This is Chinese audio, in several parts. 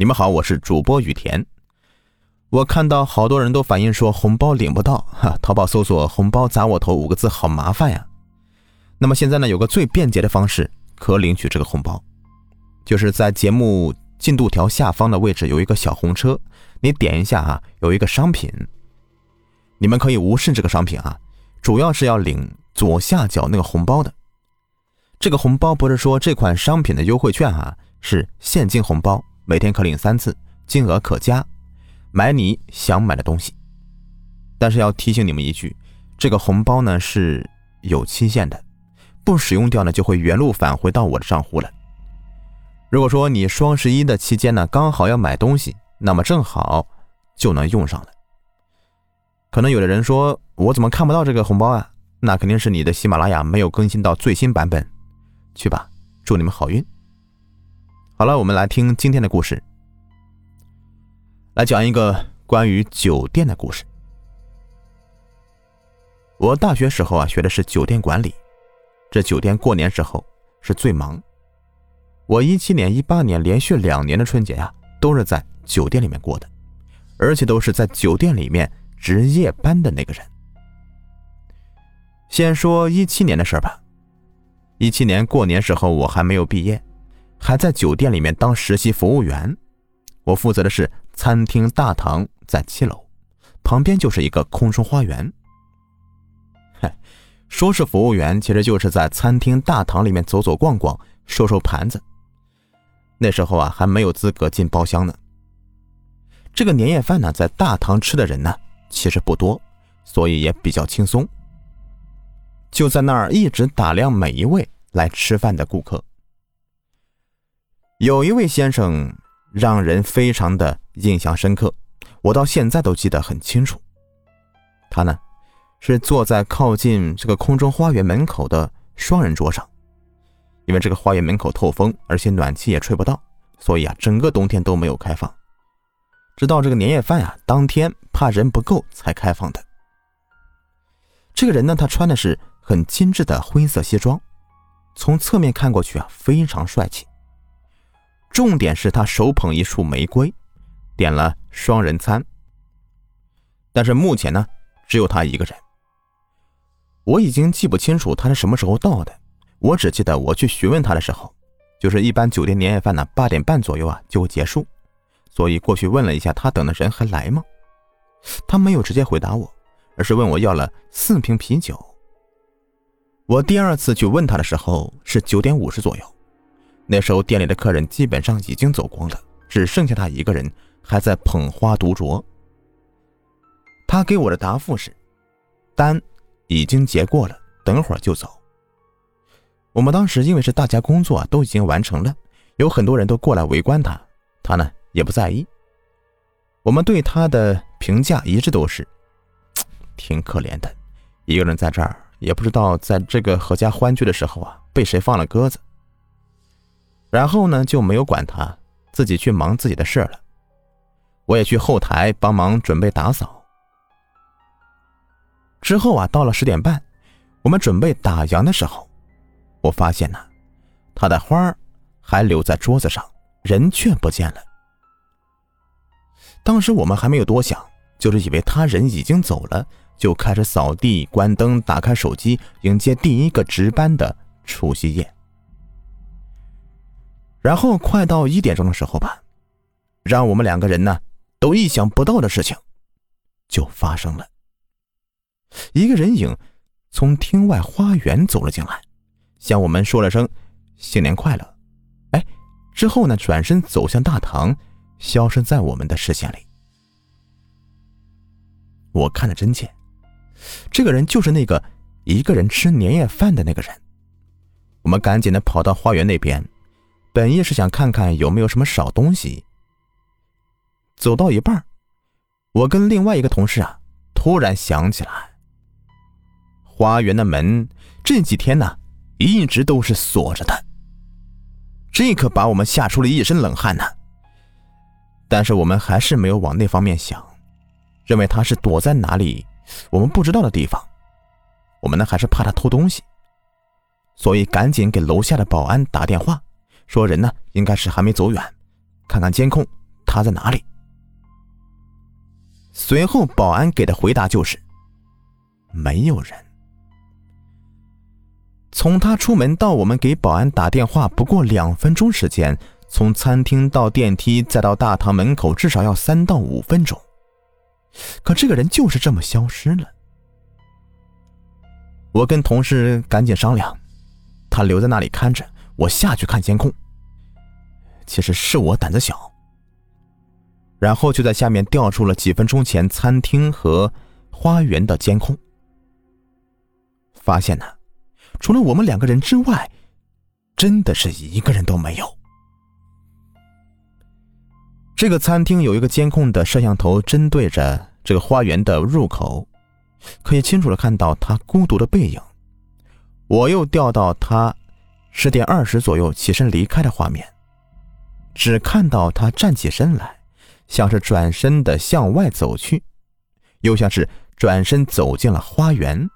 你们好，我是主播雨田。我看到好多人都反映说红包领不到，哈，淘宝搜索“红包砸我头”五个字好麻烦呀。那么现在呢，有个最便捷的方式可领取这个红包，就是在节目进度条下方的位置有一个小红车，你点一下啊，有一个商品，你们可以无视这个商品啊，主要是要领左下角那个红包的。这个红包不是说这款商品的优惠券啊，是现金红包。每天可领三次，金额可加，买你想买的东西。但是要提醒你们一句，这个红包呢是有期限的，不使用掉呢就会原路返回到我的账户了。如果说你双十一的期间呢刚好要买东西，那么正好就能用上了。可能有的人说，我怎么看不到这个红包啊？那肯定是你的喜马拉雅没有更新到最新版本。去吧，祝你们好运。好了，我们来听今天的故事，来讲一个关于酒店的故事。我大学时候啊，学的是酒店管理，这酒店过年时候是最忙。我一七年、一八年连续两年的春节呀，都是在酒店里面过的，而且都是在酒店里面值夜班的那个人。先说一七年的事儿吧，一七年过年时候我还没有毕业。还在酒店里面当实习服务员，我负责的是餐厅大堂，在七楼，旁边就是一个空中花园。嗨，说是服务员，其实就是在餐厅大堂里面走走逛逛，收收盘子。那时候啊，还没有资格进包厢呢。这个年夜饭呢，在大堂吃的人呢，其实不多，所以也比较轻松。就在那儿一直打量每一位来吃饭的顾客。有一位先生让人非常的印象深刻，我到现在都记得很清楚。他呢是坐在靠近这个空中花园门口的双人桌上，因为这个花园门口透风，而且暖气也吹不到，所以啊整个冬天都没有开放。直到这个年夜饭啊当天，怕人不够才开放的。这个人呢，他穿的是很精致的灰色西装，从侧面看过去啊非常帅气。重点是他手捧一束玫瑰，点了双人餐。但是目前呢，只有他一个人。我已经记不清楚他是什么时候到的，我只记得我去询问他的时候，就是一般酒店年夜饭呢八点半左右啊就会结束，所以过去问了一下他等的人还来吗？他没有直接回答我，而是问我要了四瓶啤酒。我第二次去问他的时候是九点五十左右。那时候店里的客人基本上已经走光了，只剩下他一个人还在捧花独酌。他给我的答复是：单已经结过了，等会儿就走。我们当时因为是大家工作都已经完成了，有很多人都过来围观他，他呢也不在意。我们对他的评价一直都是挺可怜的，一个人在这儿，也不知道在这个阖家欢聚的时候啊被谁放了鸽子。然后呢，就没有管他，自己去忙自己的事了。我也去后台帮忙准备打扫。之后啊，到了十点半，我们准备打烊的时候，我发现呢，他的花还留在桌子上，人却不见了。当时我们还没有多想，就是以为他人已经走了，就开始扫地、关灯、打开手机，迎接第一个值班的除夕夜。然后快到一点钟的时候吧，让我们两个人呢都意想不到的事情就发生了。一个人影从厅外花园走了进来，向我们说了声“新年快乐”。哎，之后呢转身走向大堂，消失在我们的视线里。我看得真切，这个人就是那个一个人吃年夜饭的那个人。我们赶紧的跑到花园那边。本意是想看看有没有什么少东西。走到一半，我跟另外一个同事啊，突然想起来，花园的门这几天呢，一直都是锁着的。这可把我们吓出了一身冷汗呢。但是我们还是没有往那方面想，认为他是躲在哪里我们不知道的地方。我们呢，还是怕他偷东西，所以赶紧给楼下的保安打电话。说人呢，应该是还没走远，看看监控，他在哪里？随后保安给的回答就是没有人。从他出门到我们给保安打电话，不过两分钟时间。从餐厅到电梯再到大堂门口，至少要三到五分钟。可这个人就是这么消失了。我跟同事赶紧商量，他留在那里看着，我下去看监控。其实是我胆子小。然后就在下面调出了几分钟前餐厅和花园的监控，发现呢，除了我们两个人之外，真的是一个人都没有。这个餐厅有一个监控的摄像头，针对着这个花园的入口，可以清楚的看到他孤独的背影。我又调到他十点二十左右起身离开的画面，只看到他站起身来，像是转身的向外走去，又像是转身走进了花园。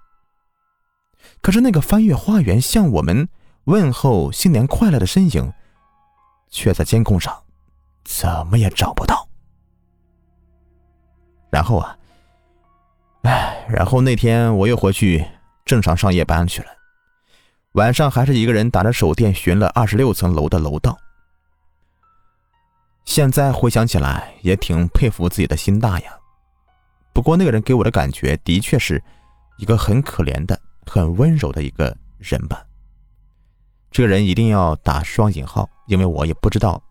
可是那个翻越花园向我们问候新年快乐的身影，却在监控上。怎么也找不到。然后啊，哎，然后那天我又回去正常上夜班去了，晚上还是一个人打着手电寻了二十六层楼的楼道。现在回想起来，也挺佩服自己的心大呀。不过那个人给我的感觉，的确是一个很可怜的、很温柔的一个人吧。这个人一定要打双引号，因为我也不知道。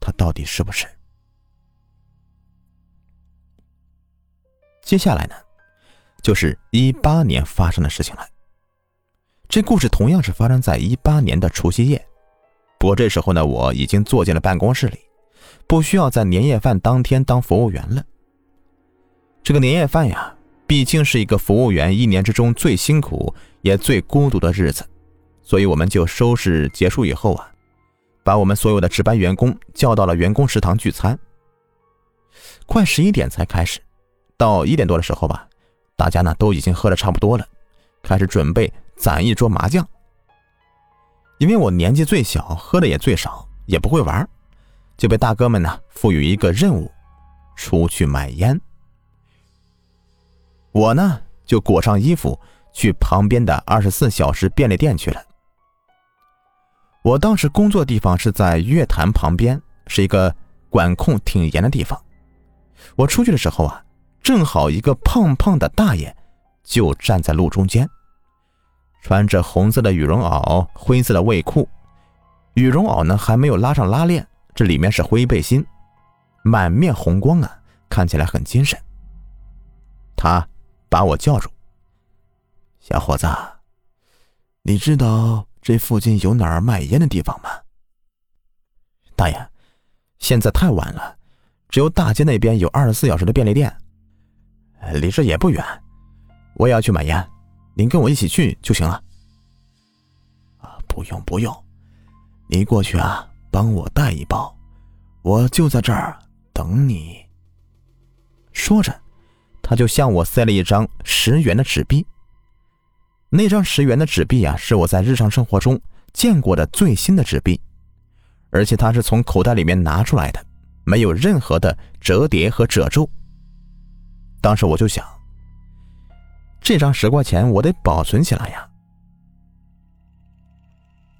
他到底是不是？接下来呢，就是一八年发生的事情了。这故事同样是发生在一八年的除夕夜，不过这时候呢，我已经坐进了办公室里，不需要在年夜饭当天当服务员了。这个年夜饭呀，毕竟是一个服务员一年之中最辛苦也最孤独的日子，所以我们就收拾结束以后啊。把我们所有的值班员工叫到了员工食堂聚餐。快十一点才开始，到一点多的时候吧，大家呢都已经喝的差不多了，开始准备攒一桌麻将。因为我年纪最小，喝的也最少，也不会玩，就被大哥们呢赋予一个任务，出去买烟。我呢就裹上衣服去旁边的二十四小时便利店去了。我当时工作地方是在月坛旁边，是一个管控挺严的地方。我出去的时候啊，正好一个胖胖的大爷就站在路中间，穿着红色的羽绒袄、灰色的卫裤，羽绒袄呢还没有拉上拉链，这里面是灰背心，满面红光啊，看起来很精神。他把我叫住：“小伙子，你知道？”这附近有哪儿卖烟的地方吗？大爷，现在太晚了，只有大街那边有二十四小时的便利店，离这也不远。我也要去买烟，您跟我一起去就行了。啊，不用不用，你过去啊，帮我带一包，我就在这儿等你。说着，他就向我塞了一张十元的纸币。那张十元的纸币啊，是我在日常生活中见过的最新的纸币，而且它是从口袋里面拿出来的，没有任何的折叠和褶皱。当时我就想，这张十块钱我得保存起来呀。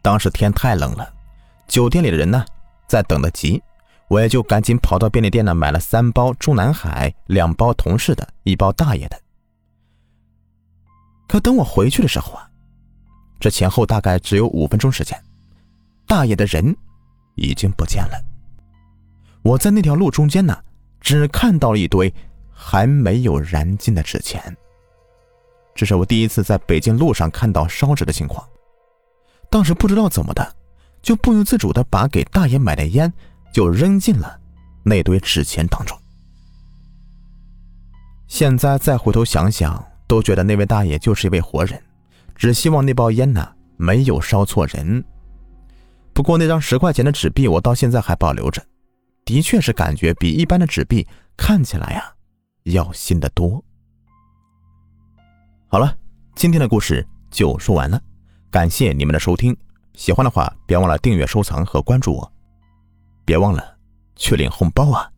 当时天太冷了，酒店里的人呢在等得急，我也就赶紧跑到便利店呢买了三包中南海，两包同事的，一包大爷的。可等我回去的时候啊，这前后大概只有五分钟时间，大爷的人已经不见了。我在那条路中间呢，只看到了一堆还没有燃尽的纸钱。这是我第一次在北京路上看到烧纸的情况。当时不知道怎么的，就不由自主的把给大爷买的烟就扔进了那堆纸钱当中。现在再回头想想。都觉得那位大爷就是一位活人，只希望那包烟呢没有烧错人。不过那张十块钱的纸币我到现在还保留着，的确是感觉比一般的纸币看起来呀要新得多。好了，今天的故事就说完了，感谢你们的收听，喜欢的话别忘了订阅、收藏和关注我，别忘了去领红包啊！